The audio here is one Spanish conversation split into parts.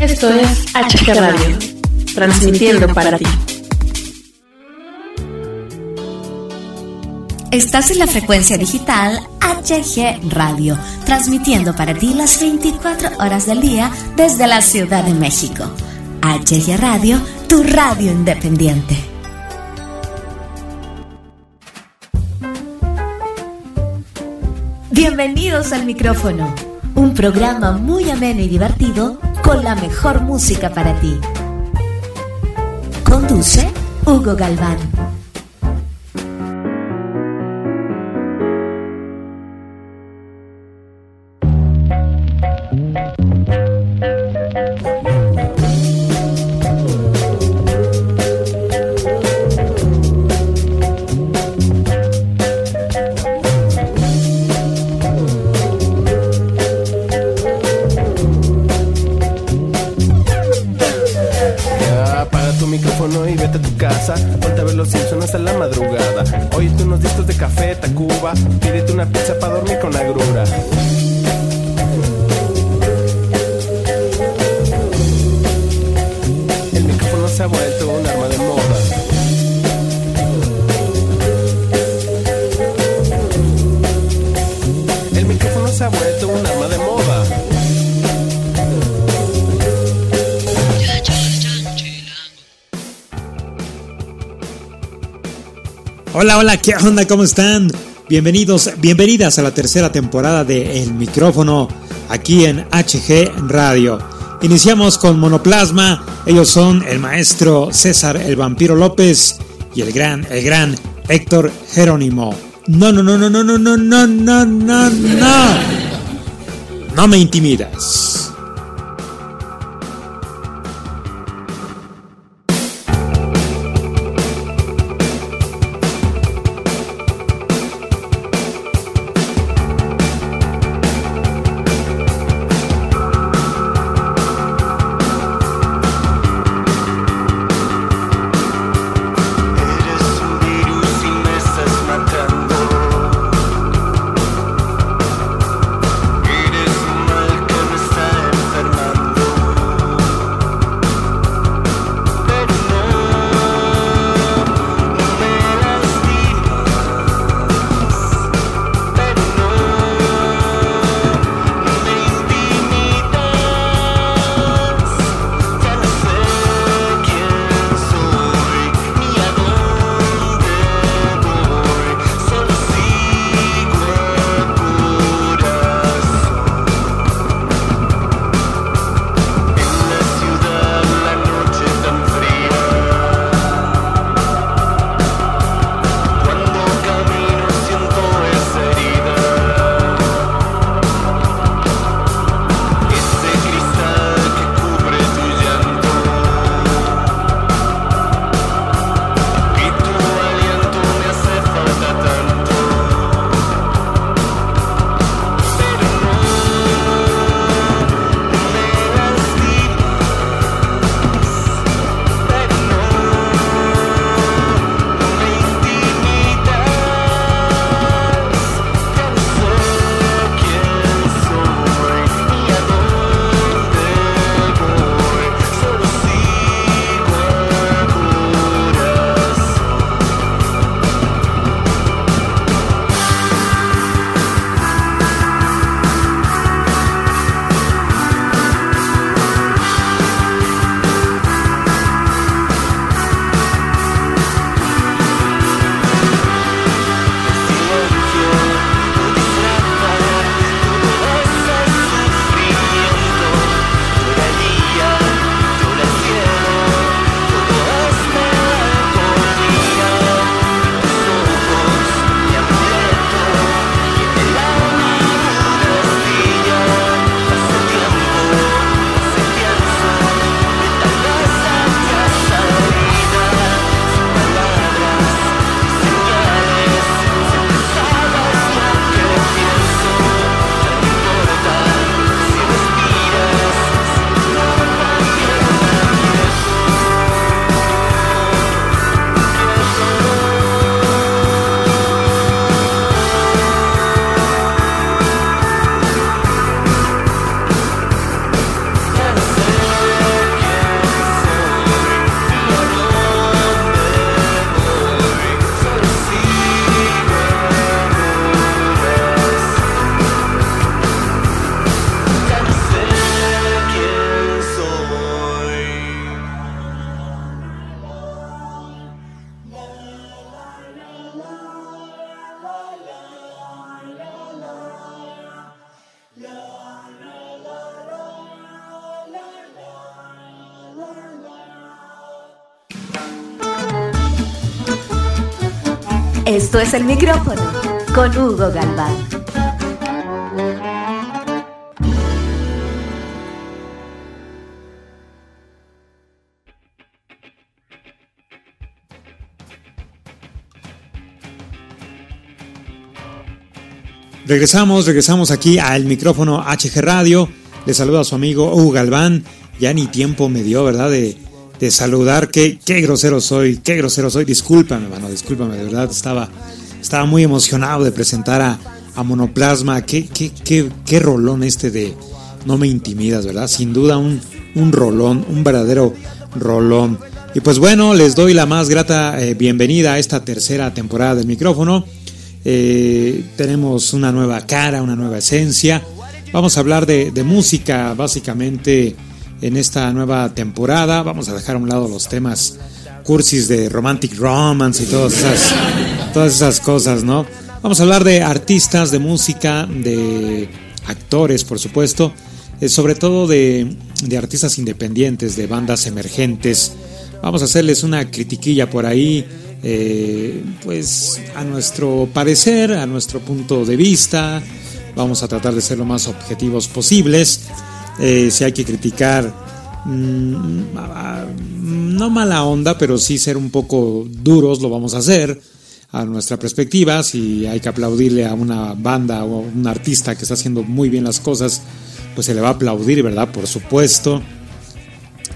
Esto es HG Radio, transmitiendo para ti. Estás en la frecuencia digital HG Radio, transmitiendo para ti las 24 horas del día desde la Ciudad de México. HG Radio, tu radio independiente. Bienvenidos al micrófono, un programa muy ameno y divertido con la mejor música para ti. Conduce Hugo Galván. Hola, hola, ¿qué onda? ¿Cómo están? Bienvenidos, bienvenidas a la tercera temporada de El Micrófono aquí en HG Radio. Iniciamos con Monoplasma, ellos son el maestro César el Vampiro López y el gran, el gran Héctor Jerónimo. No, no, no, no, no, no, no, no, no, no, no. No me intimidas. Esto es el micrófono con Hugo Galván. Regresamos, regresamos aquí al micrófono HG Radio. Le saluda a su amigo Hugo Galván. Ya ni tiempo me dio, ¿verdad? De saludar. Qué, qué grosero soy, qué grosero soy. Discúlpame, mano, discúlpame, de verdad. Estaba, estaba muy emocionado de presentar a, a Monoplasma. Qué, qué, qué, qué rolón este de No me intimidas, ¿verdad? Sin duda un, un rolón, un verdadero rolón. Y pues bueno, les doy la más grata eh, bienvenida a esta tercera temporada del micrófono. Eh, tenemos una nueva cara, una nueva esencia. Vamos a hablar de, de, música básicamente en esta nueva temporada. Vamos a dejar a un lado los temas cursis de romantic romance y todas esas, todas esas cosas, ¿no? Vamos a hablar de artistas, de música, de actores, por supuesto, eh, sobre todo de, de artistas independientes, de bandas emergentes. Vamos a hacerles una critiquilla por ahí eh, pues a nuestro parecer, a nuestro punto de vista, vamos a tratar de ser lo más objetivos posibles. Eh, si hay que criticar, mmm, no mala onda, pero sí ser un poco duros, lo vamos a hacer a nuestra perspectiva. Si hay que aplaudirle a una banda o a un artista que está haciendo muy bien las cosas, pues se le va a aplaudir, ¿verdad? Por supuesto.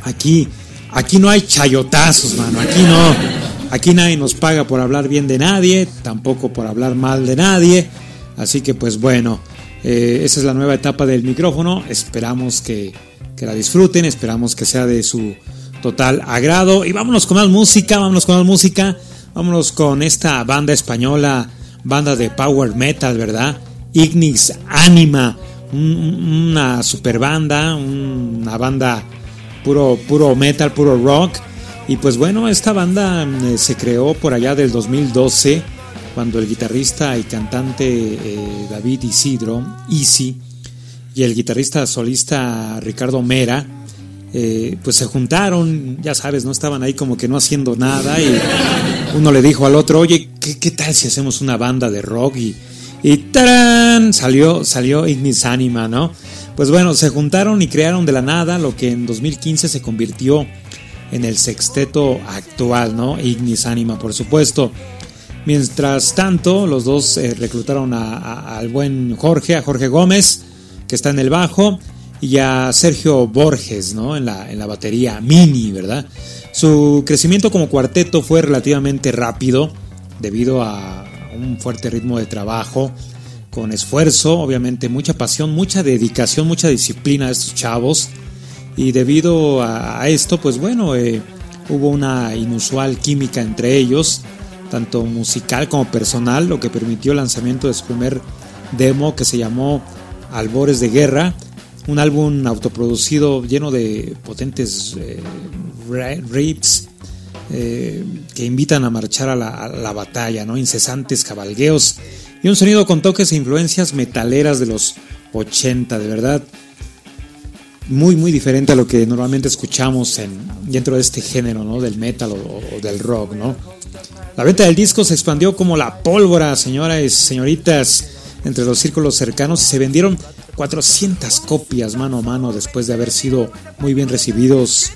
Aquí, aquí no hay chayotazos, mano. Aquí no. Aquí nadie nos paga por hablar bien de nadie, tampoco por hablar mal de nadie. Así que pues bueno, eh, esa es la nueva etapa del micrófono. Esperamos que, que, la disfruten, esperamos que sea de su total agrado. Y vámonos con más música, vámonos con más música. Vámonos con esta banda española, banda de power metal, ¿verdad? Ignis Anima, un, una super banda, una banda puro, puro metal, puro rock y pues bueno, esta banda eh, se creó por allá del 2012, cuando el guitarrista y cantante eh, David Isidro, Easy, y el guitarrista solista Ricardo Mera, eh, pues se juntaron, ya sabes, no estaban ahí como que no haciendo nada y uno le dijo al otro, oye, ¿qué, qué tal si hacemos una banda de rock? Y, y ¡tarán! Salió, salió Ignis Anima, ¿no? Pues bueno, se juntaron y crearon de la nada lo que en 2015 se convirtió en el sexteto actual, ¿no? Ignis Anima, por supuesto. Mientras tanto, los dos eh, reclutaron a, al buen Jorge, a Jorge Gómez, que está en el bajo, y a Sergio Borges. En la, en la batería mini, ¿verdad? Su crecimiento como cuarteto fue relativamente rápido, debido a un fuerte ritmo de trabajo, con esfuerzo, obviamente mucha pasión, mucha dedicación, mucha disciplina de estos chavos y debido a, a esto, pues bueno, eh, hubo una inusual química entre ellos, tanto musical como personal, lo que permitió el lanzamiento de su primer demo que se llamó Albores de Guerra, un álbum autoproducido lleno de potentes eh, riffs eh, que invitan a marchar a la, batalla, ¿no? incesantes cabalgueos y un sonido con toques e influencias metaleras de los 80, de verdad muy muy diferente a lo que normalmente escuchamos en, dentro de este género, ¿no? Del metal o, o, del rock, ¿no? La venta del disco se expandió como la pólvora, señoras y señoritas, entre los círculos cercanos y se vendieron 400 copias mano a mano después de haber sido muy bien recibidos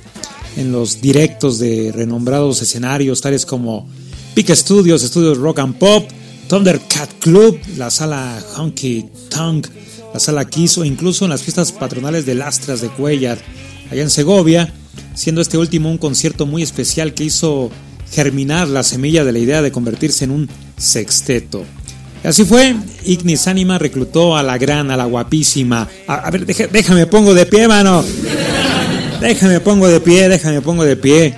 en los directos de renombrados escenarios tales como Peak Studios, Estudios Rock and Pop, Thundercat Club, la sala Honky Tongue la sala Kiss o incluso en las fiestas patronales de Lastras de Cuellar, allá en Segovia, siendo este último un concierto muy especial que hizo germinar la semilla de la idea de convertirse en un sexteto. Y así fue, Ignis Anima reclutó a la gran, a la guapísima. A, ver, déjame pongo de pie, mano. Déjame pongo de pie, déjame pongo de pie.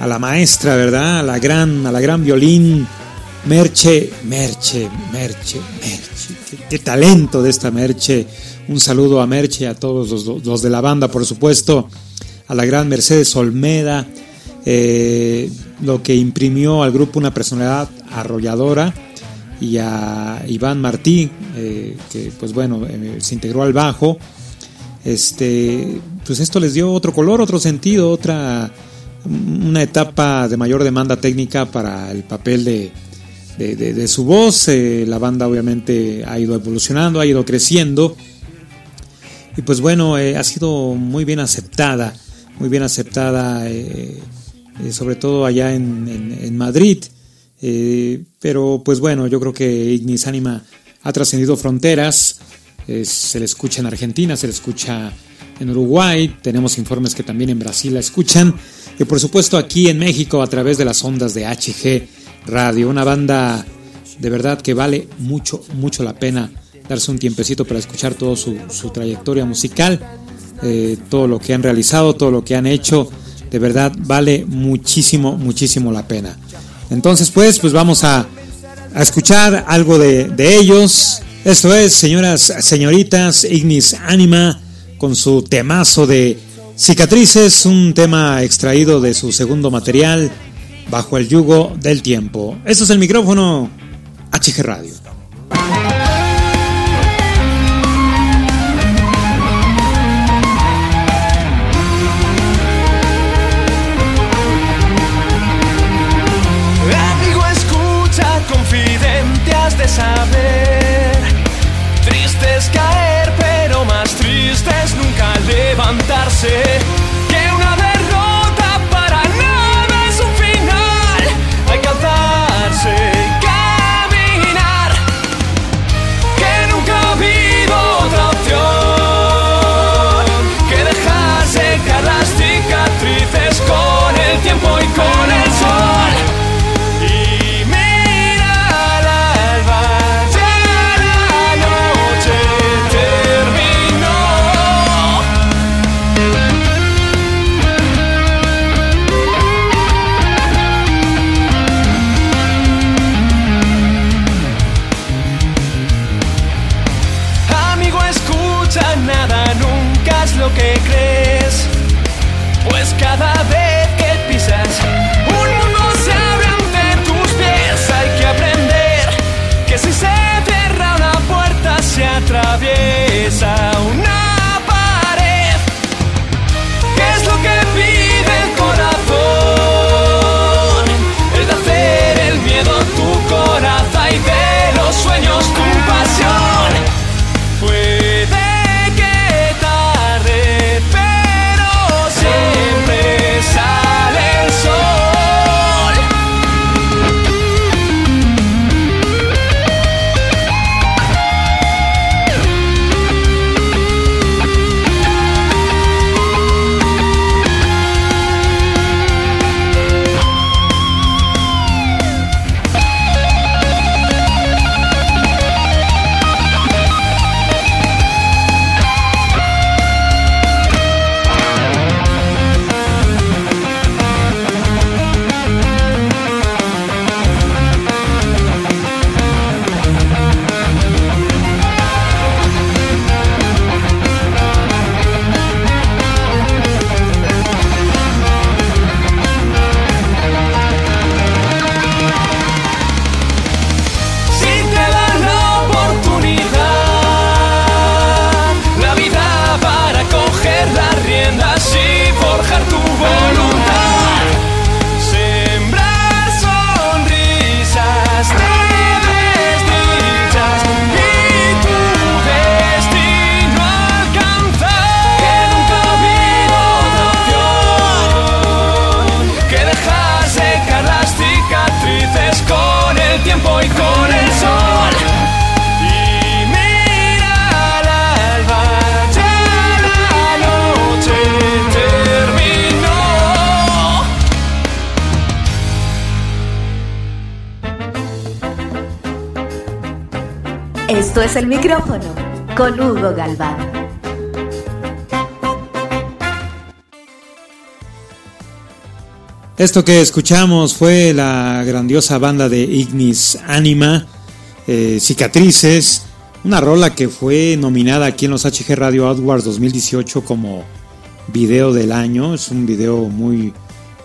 A la maestra, ¿verdad? A la gran, a la gran violín. Merche, Merche, Merche, Merche. Qué, qué, talento de esta Merche. Un saludo a Merche, a todos los, los de la banda, por supuesto. A la gran Mercedes Olmeda. Eh, lo que imprimió al grupo una personalidad arrolladora. Y a Iván Martí, eh, que pues bueno, eh, se integró al bajo. Este, pues esto les dio otro color, otro sentido, otra una etapa de mayor demanda técnica para el papel de, de, su voz. Eh, la banda obviamente ha ido evolucionando, ha ido creciendo. Y pues bueno, ha sido muy bien aceptada, muy bien aceptada, eh, sobre todo allá en, en- Madrid. Eh, pero pues bueno, yo creo que Ignis Anima ha trascendido fronteras. Eh, se le escucha en Argentina, se le escucha en Uruguay. Tenemos informes que también en Brasil la escuchan. Y por supuesto aquí en México a través de las ondas de HG Radio. Una banda de verdad que vale mucho, mucho la pena darse un tiempecito para escuchar toda su, su trayectoria musical, todo lo que han realizado, todo lo que han hecho. De verdad vale muchísimo, muchísimo la pena. Entonces pues, pues vamos a, escuchar algo de, de ellos. Esto es, señoras, señoritas, Ignis Anima con su temazo de cicatrices, un tema extraído de su segundo material, Bajo el yugo del tiempo. Esto es el micrófono HG Radio. Es el micrófono con Hugo Galván. Esto que escuchamos fue la grandiosa banda de Ignis Anima, eh, Cicatrices, una rola que fue nominada aquí en los HG Radio Awards 2018 como video del año. Es un video muy,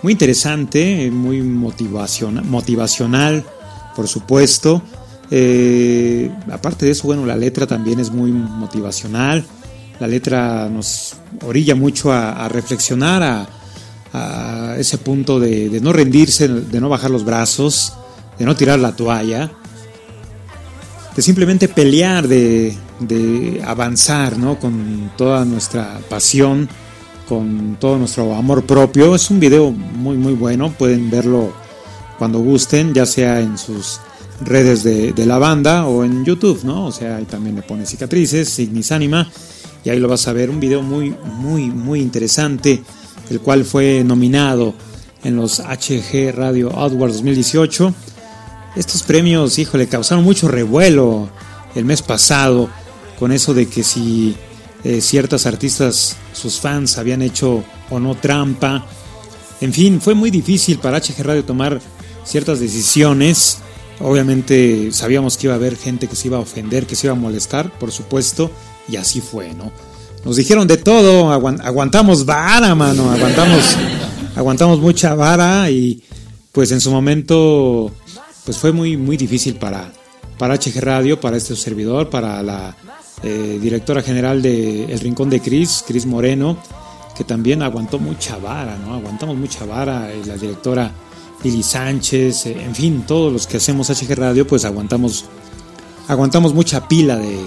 muy interesante, muy motivaciona- motivacional, por supuesto. Eh, aparte de eso, bueno, la letra también es muy motivacional. La letra nos orilla mucho a, reflexionar, a, ese punto de, de no rendirse, de no bajar los brazos, de no tirar la toalla, de simplemente pelear, de, de avanzar, ¿no? Con toda nuestra pasión, con todo nuestro amor propio. Es un video muy, muy bueno, pueden verlo cuando gusten, ya sea en sus redes de, la banda o en YouTube, ¿no? O sea, ahí también le pone cicatrices, Signis Anima, y ahí lo vas a ver, un video muy, muy, muy interesante, el cual fue nominado en los HG Radio Awards 2018. Estos premios, híjole, causaron mucho revuelo el mes pasado con eso de que si eh, ciertas artistas, sus fans, habían hecho o no trampa. En fin, fue muy difícil para HG Radio tomar ciertas decisiones. Obviamente sabíamos que iba a haber gente que se iba a ofender, que se iba a molestar, por supuesto, y así fue, ¿no? Nos dijeron de todo, aguant aguantamos vara, mano, aguantamos, aguantamos mucha vara y pues en su momento pues fue muy, muy difícil para, para HG Radio, para este servidor, para la eh, directora general de El Rincón de Cris, Cris Moreno, que también aguantó mucha vara, ¿no? Aguantamos mucha vara, y la directora Lili Sánchez, eh, en fin, todos los que hacemos HG Radio, pues aguantamos, aguantamos mucha pila de,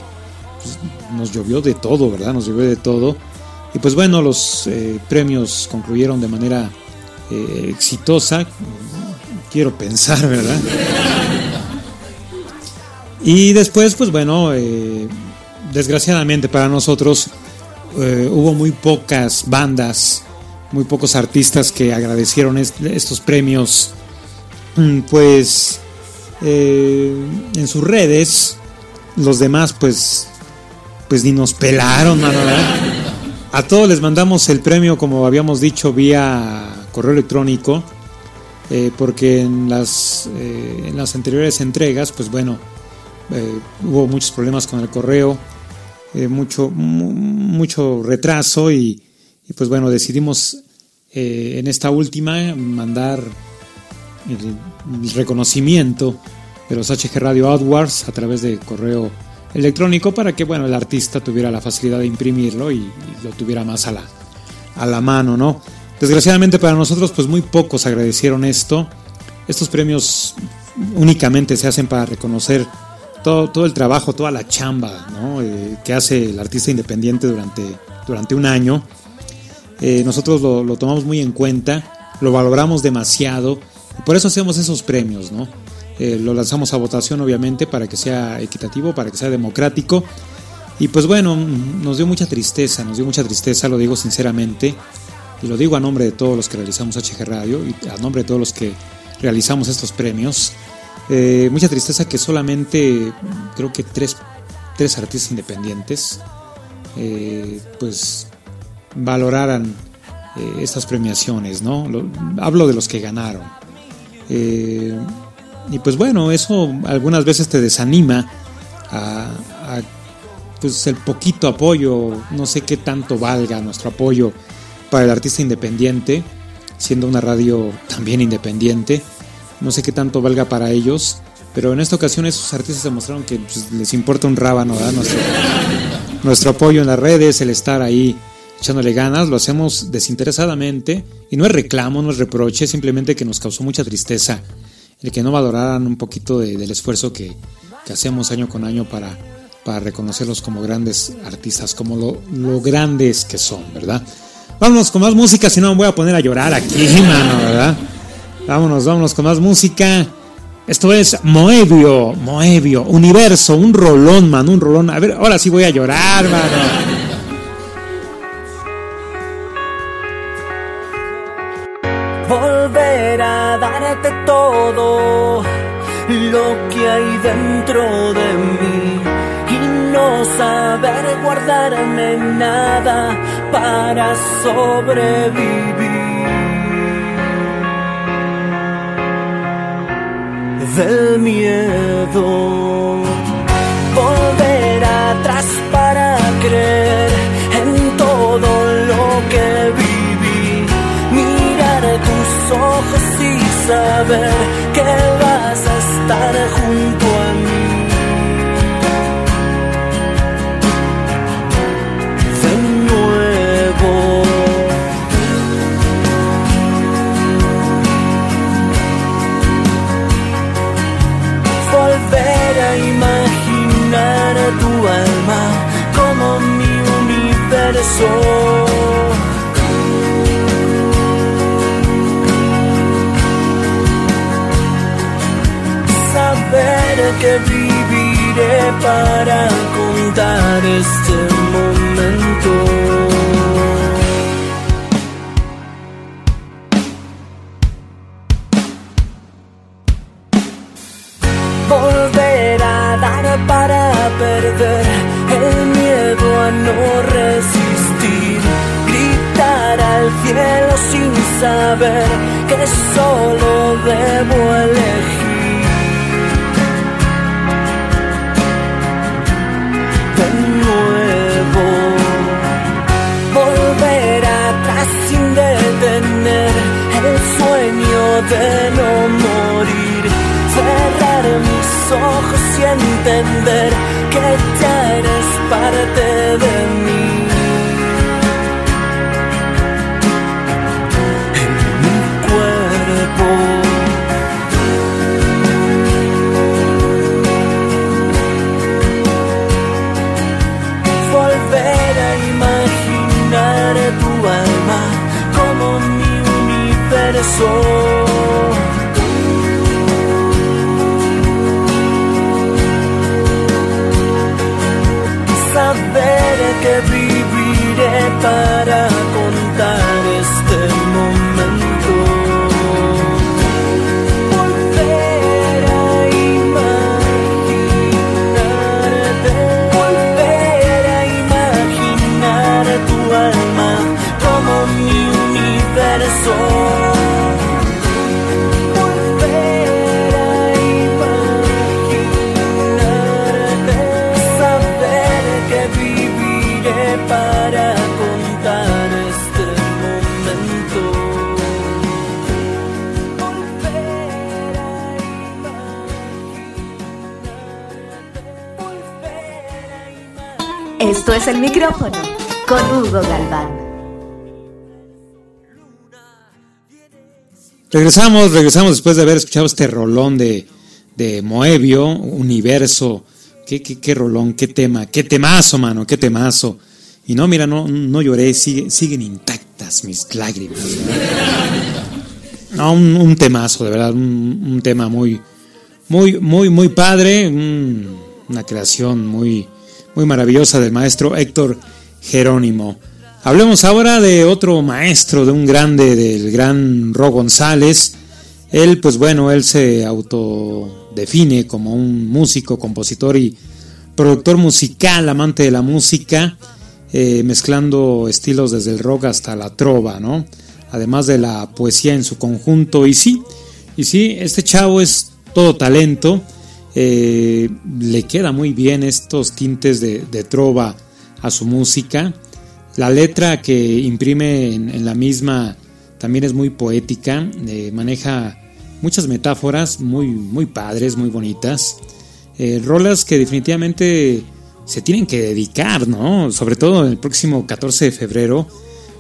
pues, nos llovió de todo, ¿verdad? Nos llovió de todo. Y pues bueno, los eh, premios concluyeron de manera eh, exitosa, quiero pensar, ¿verdad? Y después, pues bueno, desgraciadamente para nosotros hubo muy pocas bandas, muy pocos artistas que agradecieron est estos premios, mm, pues eh, en sus redes, los demás pues, pues ni nos pelaron, mano, ¿verdad? A todos les mandamos el premio, como habíamos dicho, vía correo electrónico, eh, porque en las, eh, en las anteriores entregas, pues bueno, hubo muchos problemas con el correo, mucho, mu- mucho retraso y, pues bueno, decidimos eh, en esta última mandar el, reconocimiento de los HG Radio Awards a través de correo electrónico para que bueno el artista tuviera la facilidad de imprimirlo y, y lo tuviera más a la, a la mano, ¿no? Desgraciadamente para nosotros pues muy pocos agradecieron esto. Estos premios únicamente se hacen para reconocer todo, todo el trabajo, toda la chamba ¿no? eh, que hace el artista independiente durante, durante un año. Eh, nosotros lo, tomamos muy en cuenta, lo valoramos demasiado y por eso hacemos esos premios, ¿no? Eh, lo lanzamos a votación obviamente para que sea equitativo, para que sea democrático y pues bueno, nos dio mucha tristeza, nos dio mucha tristeza, lo digo sinceramente y lo digo a nombre de todos los que realizamos HG Radio y a nombre de todos los que realizamos estos premios. Eh, mucha tristeza que solamente creo que tres, tres artistas independientes pues valoraran eh, estas premiaciones, ¿no? Lo, hablo de los que ganaron. Eh, y pues bueno, eso algunas veces te desanima a, pues el poquito apoyo, no sé qué tanto valga nuestro apoyo para el artista independiente, siendo una radio también independiente. No sé qué tanto valga para ellos, pero en esta ocasión esos artistas demostraron que pues, les importa un rábano. Nuestro, nuestro apoyo en las redes, el estar ahí echándole ganas, lo hacemos desinteresadamente y no es reclamo, no es reproche, simplemente que nos causó mucha tristeza el que no valoraran un poquito de, del esfuerzo que, que, hacemos año con año para, para reconocerlos como grandes artistas, como lo, lo grandes que son, ¿verdad? Vámonos con más música, si no me voy a poner a llorar aquí, mano, ¿verdad? Vámonos, vámonos con más música. Esto es Moebio, Moebio, Universo, un rolón, man, un rolón. A ver, ahora sí voy a llorar, mano. Dentro de mí y no saber guardarme nada para sobrevivir. del miedo. Volver atrás para creer en todo lo que viví. Mirar tus ojos saber que vas a estar junto a micrófono con Hugo Galván. Regresamos, regresamos después de haber escuchado este rolón de, de Moebio, Universo. Qué, qué, qué rolón, qué tema, qué temazo, mano, qué temazo. Y no, mira, no, no lloré, sigue- siguen intactas mis lágrimas. No, un, un temazo, de verdad, un, un tema muy, muy, muy, muy padre, un- una creación muy, muy maravillosa del maestro Héctor Jerónimo. Hablemos ahora de otro maestro, de un grande, del gran Ro González. Él, pues bueno, él se autodefine como un músico, compositor y productor musical, amante de la música, eh, mezclando estilos desde el rock hasta la trova, ¿no? Además de la poesía en su conjunto. Y sí, y sí, este chavo es todo talento. Eh, le queda muy bien estos tintes de, trova a su música. La letra que imprime en, la misma también es muy poética, eh, maneja muchas metáforas muy, muy padres, muy bonitas. Eh, rolas que definitivamente se tienen que dedicar, ¿no? Sobre todo el próximo 14 de febrero,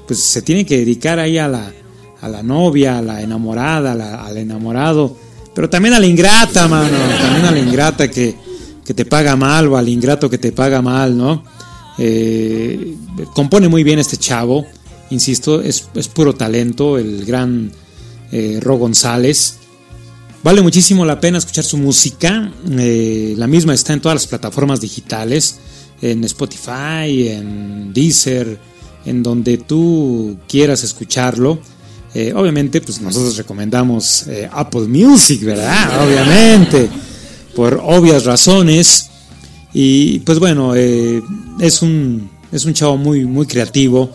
pues se tiene que dedicar ahí a la, a la novia, a la enamorada, a al enamorado, pero también a la ingrata, mano, también a la ingrata que, que te paga mal o al ingrato que te paga mal, ¿no? Eh, compone muy bien este chavo, insisto, es, es puro talento, el gran eh, Ro González. Vale muchísimo la pena escuchar su música. eh, la misma está en todas las plataformas digitales, en Spotify, en Deezer, en donde tú quieras escucharlo. Eh, obviamente, pues nosotros recomendamos eh, Apple Music, ¿verdad? Obviamente, por obvias razones. Y pues bueno, eh, es un es un chavo muy muy creativo.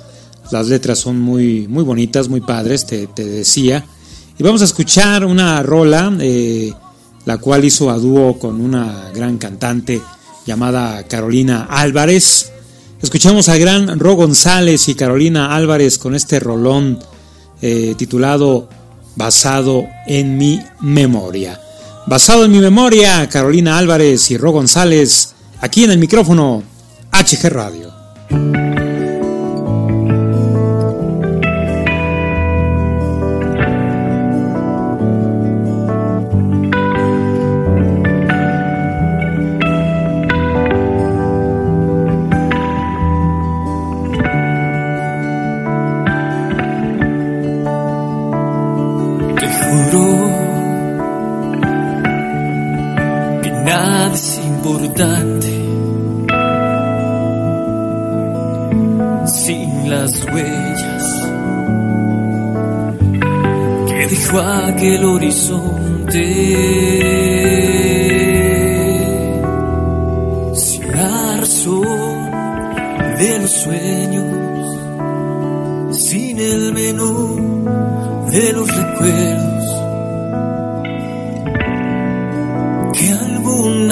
Las letras son muy muy bonitas, muy padres, te, te decía. Y vamos a escuchar una rola, la cual hizo a dúo con una gran cantante llamada Carolina Álvarez. Escuchamos a gran Ro González y Carolina Álvarez con este rolón eh, titulado Basado en mi memoria. Basado en mi memoria, Carolina Álvarez y Ro González, aquí en el micrófono HG Radio.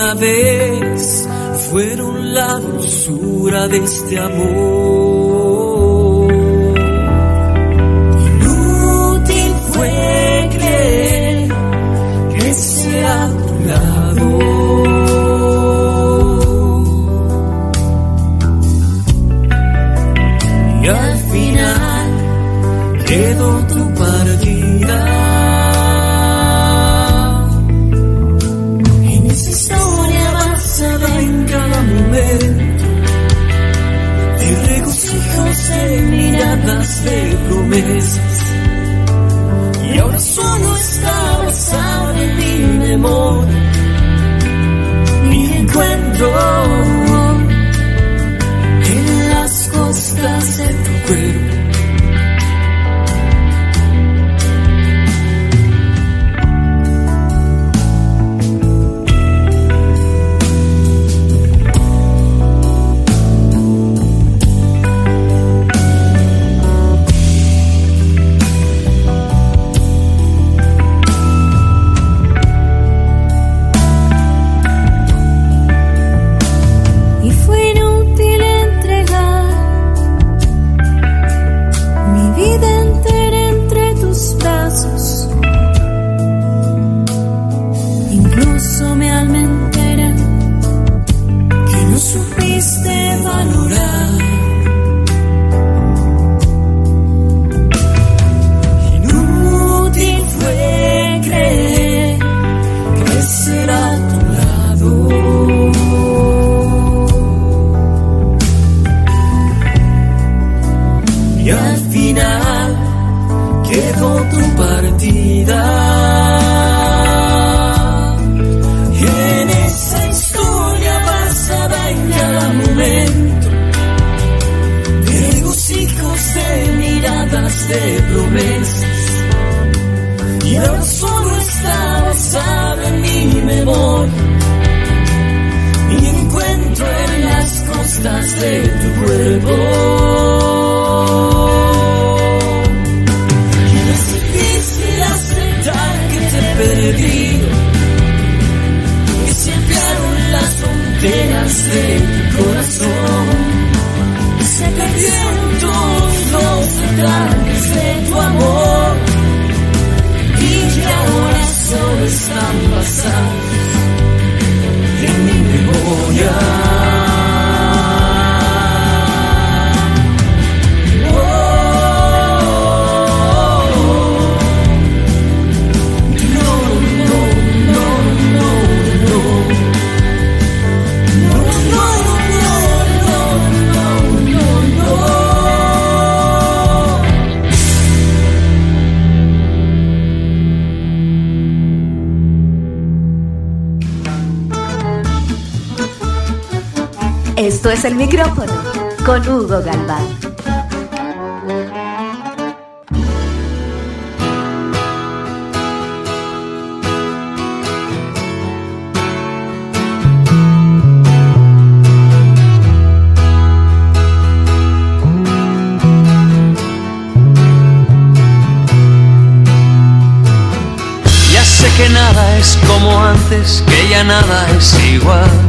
una vez fueron la dulzura de este amor. his asome al mentera que no supiste valorar. es el micrófono con Hugo Galván. Ya sé que nada es como antes, que ya nada es igual.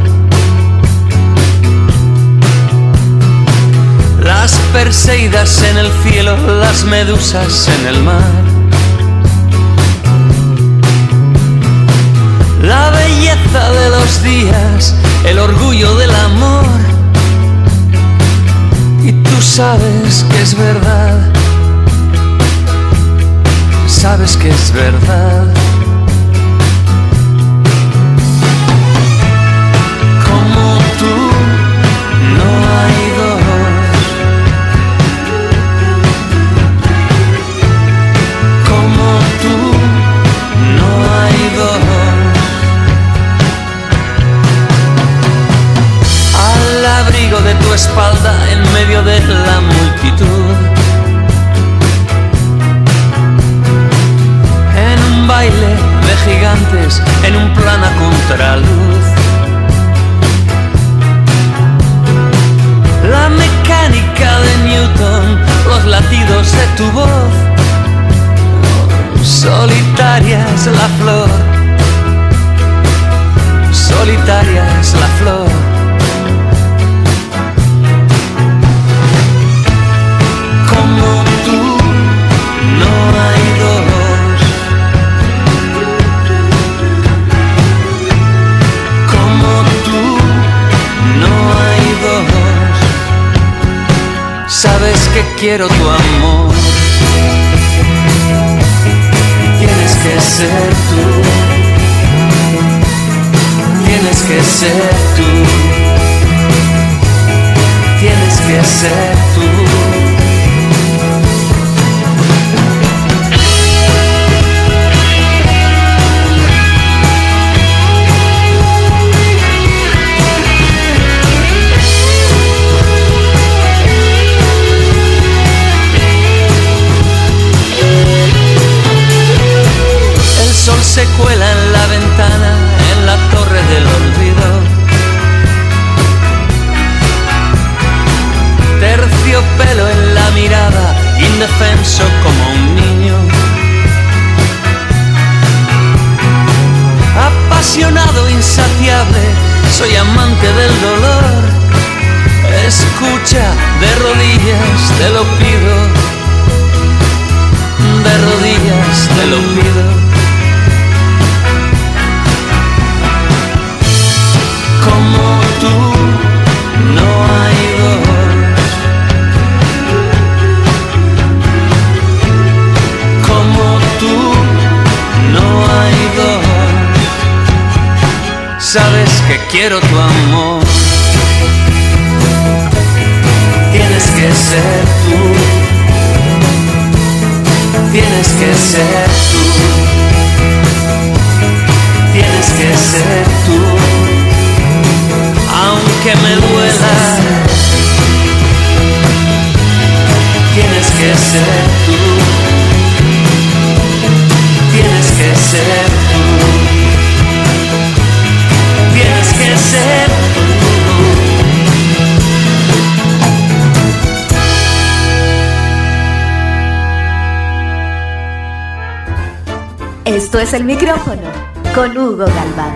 Las perseidas en el cielo, las medusas en el mar. La belleza de los días, el orgullo del amor. Y tú sabes que es verdad. Sabes que es verdad. Esto es el micrófono con Hugo Galván.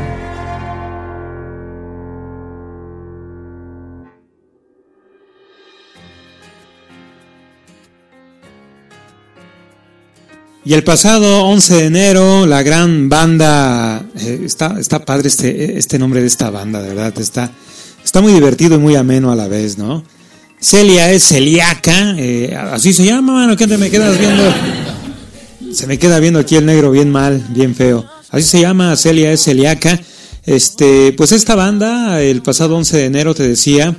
Y el pasado 11 de enero, la gran banda, eh, está, está padre este, este nombre de esta banda, de verdad, está, está muy divertido y muy ameno a la vez, ¿no? Celia es celíaca, eh, así se llama, mano, que te me quedas viendo. Se me queda viendo aquí el negro bien mal, bien feo. Así se llama, Celia es celíaca. Este, pues esta banda, el pasado 11 de enero, te decía,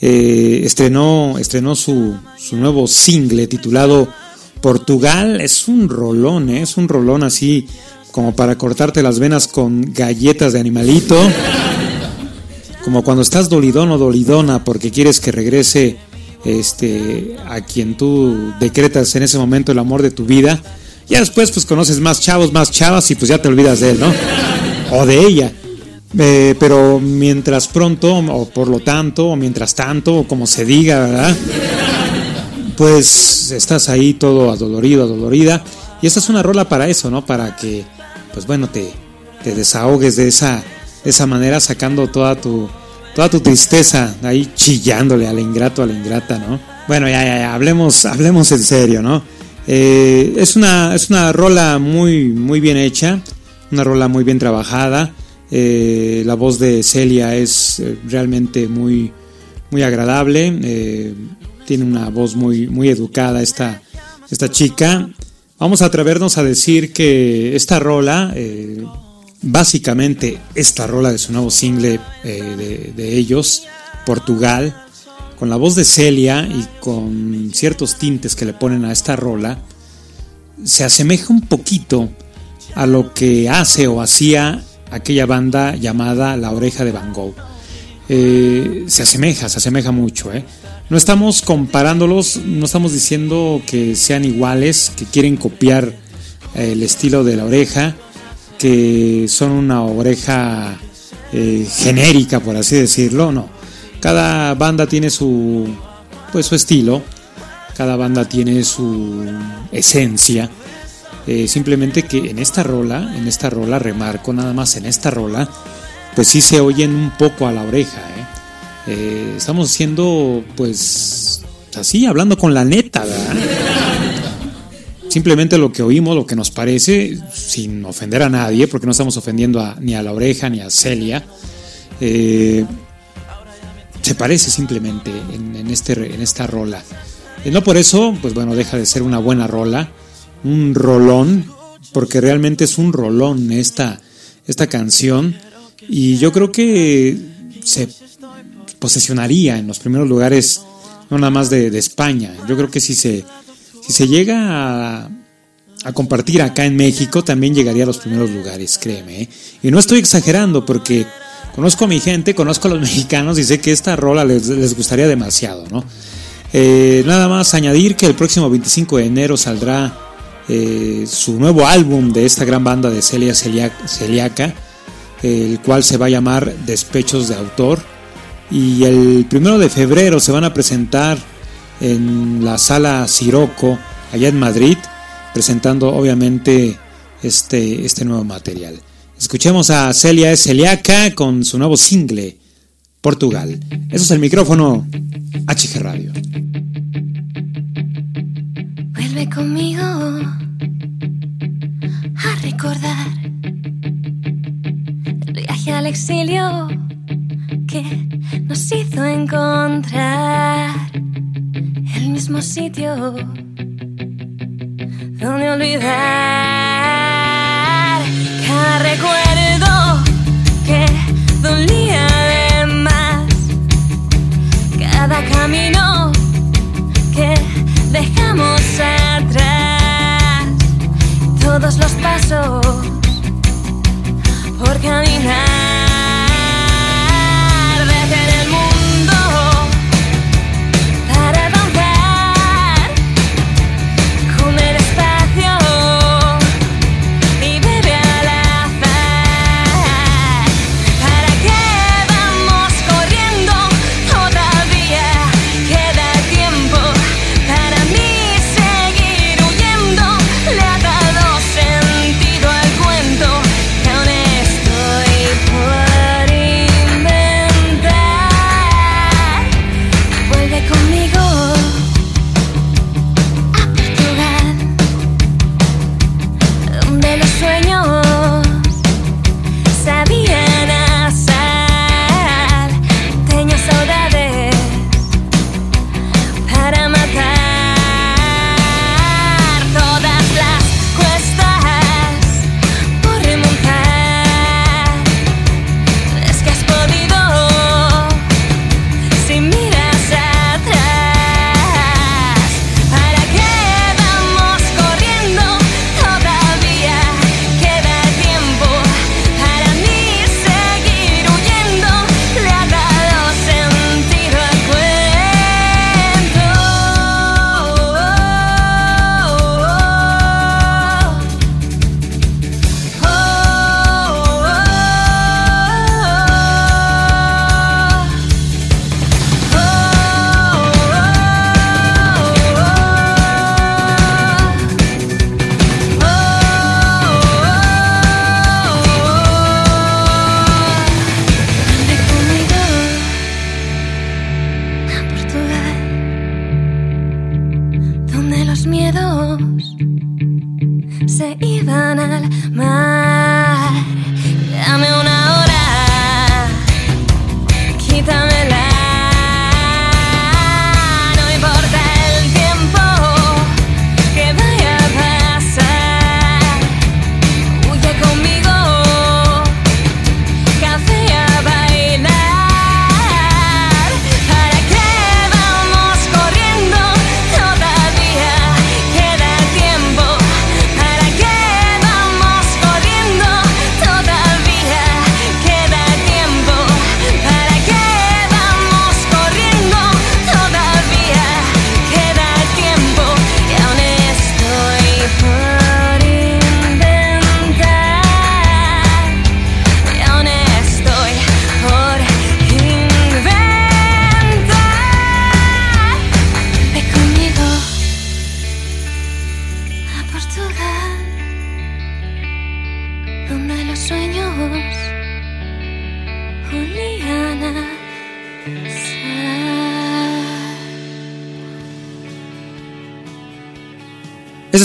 eh, estrenó, estrenó su, su nuevo single titulado Portugal. Es un rolón, ¿eh? es un rolón así como para cortarte las venas con galletas de animalito. Como cuando estás dolidón o dolidona porque quieres que regrese este, a quien tú decretas en ese momento el amor de tu vida. Ya después pues conoces más chavos, más chavas y pues ya te olvidas de él, ¿no? O de ella. Eh, pero mientras pronto, o por lo tanto, o mientras tanto, o como se diga, ¿verdad? Pues estás ahí todo adolorido, adolorida. Y esta es una rola para eso, ¿no? Para que, pues bueno, te, te desahogues de esa, de esa manera, sacando toda tu, toda tu tristeza, ahí chillándole al ingrato, a la ingrata, ¿no? Bueno, ya, ya, ya, hablemos, hablemos en serio, ¿no? Eh, es, una, es una rola muy, muy bien hecha, una rola muy bien trabajada. Eh, la voz de Celia es eh, realmente muy, muy agradable. tiene una voz muy, muy educada esta, esta chica. Vamos a atrevernos a decir que esta rola, básicamente esta rola de su nuevo single de, de ellos, Portugal, con la voz de Celia y con ciertos tintes que le ponen a esta rola, se asemeja un poquito a lo que hace o hacía aquella banda llamada La Oreja de Van Gogh. Eh, se asemeja, se asemeja mucho. ¿eh? No estamos comparándolos, no estamos diciendo que sean iguales, que quieren copiar eh, el estilo de La Oreja, que son una oreja eh, genérica, por así decirlo, no. Cada banda tiene su, pues, su estilo, cada banda tiene su esencia. Eh, simplemente que en esta rola, en esta rola, remarco nada más en esta rola, pues sí se oyen un poco a la oreja. ¿eh? Eh, estamos haciendo, pues, así, hablando con la neta, ¿verdad? Simplemente lo que oímos, lo que nos parece, sin ofender a nadie, porque no estamos ofendiendo a- ni a la oreja ni a Celia. Se parece simplemente en, en este, en esta rola. Eh, no por eso, pues bueno, deja de ser una buena rola, un rolón, porque realmente es un rolón esta, esta canción. Y yo creo que se posesionaría en los primeros lugares, no nada más de, España. Yo creo que si se, si se llega a, a compartir acá en México, también llegaría a los primeros lugares, créeme. ¿eh? Y no estoy exagerando porque conozco a mi gente, conozco a los mexicanos y sé que esta rola les, gustaría demasiado, ¿no? Eh, nada más añadir que el próximo 25 de enero saldrá eh, su nuevo álbum de esta gran banda de Celia Celiac- Celiaca, el cual se va a llamar Despechos de Autor. Y el primero de febrero se van a presentar en la sala Siroco, allá en Madrid, presentando obviamente este, este nuevo material. Escuchemos a Celia Celiaca con su nuevo single, Portugal. Eso es el micrófono HG Radio. Vuelve conmigo a recordar el viaje al exilio que nos hizo encontrar el mismo sitio donde olvidar recuerdo que dolía de más, cada camino que dejamos atrás. Todos los pasos por caminar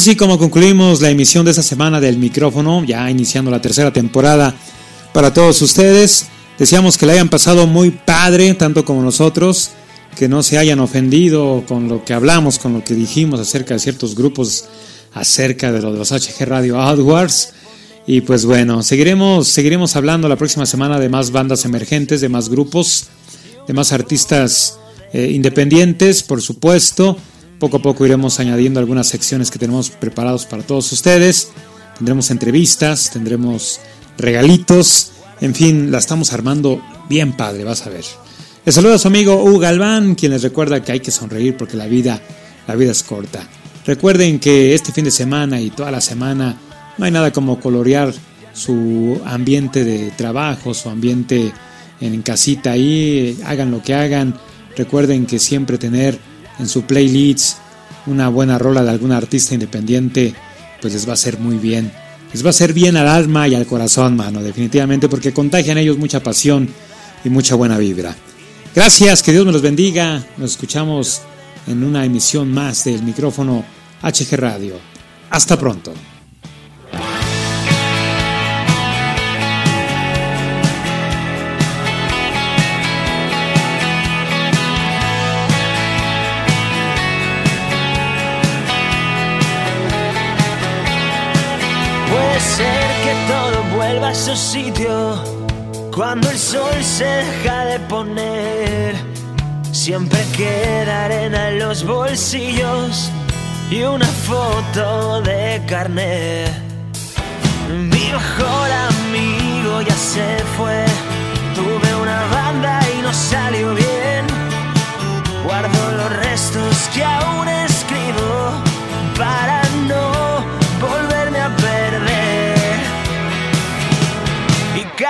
así como concluimos la emisión de esta semana del micrófono, ya iniciando la tercera temporada para todos ustedes. Deseamos que la hayan pasado muy padre, tanto como nosotros, que no se hayan ofendido con lo que hablamos, con lo que dijimos acerca de ciertos grupos, acerca de lo de los HG Radio Outwards. Y pues bueno, seguiremos, seguiremos hablando la próxima semana de más bandas emergentes, de más grupos, de más artistas eh, independientes, por supuesto. Poco a poco iremos añadiendo algunas secciones que tenemos preparados para todos ustedes. Tendremos entrevistas, tendremos regalitos. En fin, la estamos armando bien padre, vas a ver. Les saluda a su amigo Hugo Galván, quien les recuerda que hay que sonreír porque la vida, la vida es corta. Recuerden que este fin de semana y toda la semana no hay nada como colorear su ambiente de trabajo, su ambiente en casita ahí, hagan lo que hagan. Recuerden que siempre tener en su playlist una buena rola de algún artista independiente, pues les va a hacer muy bien. Les va a hacer bien al alma y al corazón, mano, definitivamente, porque contagian ellos mucha pasión y mucha buena vibra. Gracias, que Dios me los bendiga. Nos escuchamos en una emisión más del micrófono HG Radio. Hasta pronto. Ser que todo vuelva a su sitio cuando el sol se deja de poner. Siempre queda arena en los bolsillos y una foto de carnet. Mi mejor amigo ya se fue. Tuve una banda y no salió bien. Guardo los restos que aún escribo para no Y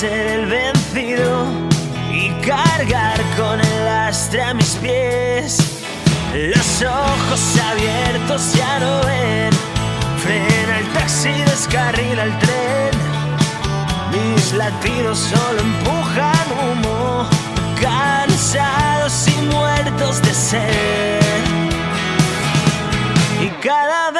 ser el vencido y cargar con el lastre a mis pies. Los ojos abiertos ya no ven. Frena el taxi, descarrila el tren. Mis latidos solo empujan humo, cansados y muertos de sed. Y cada vez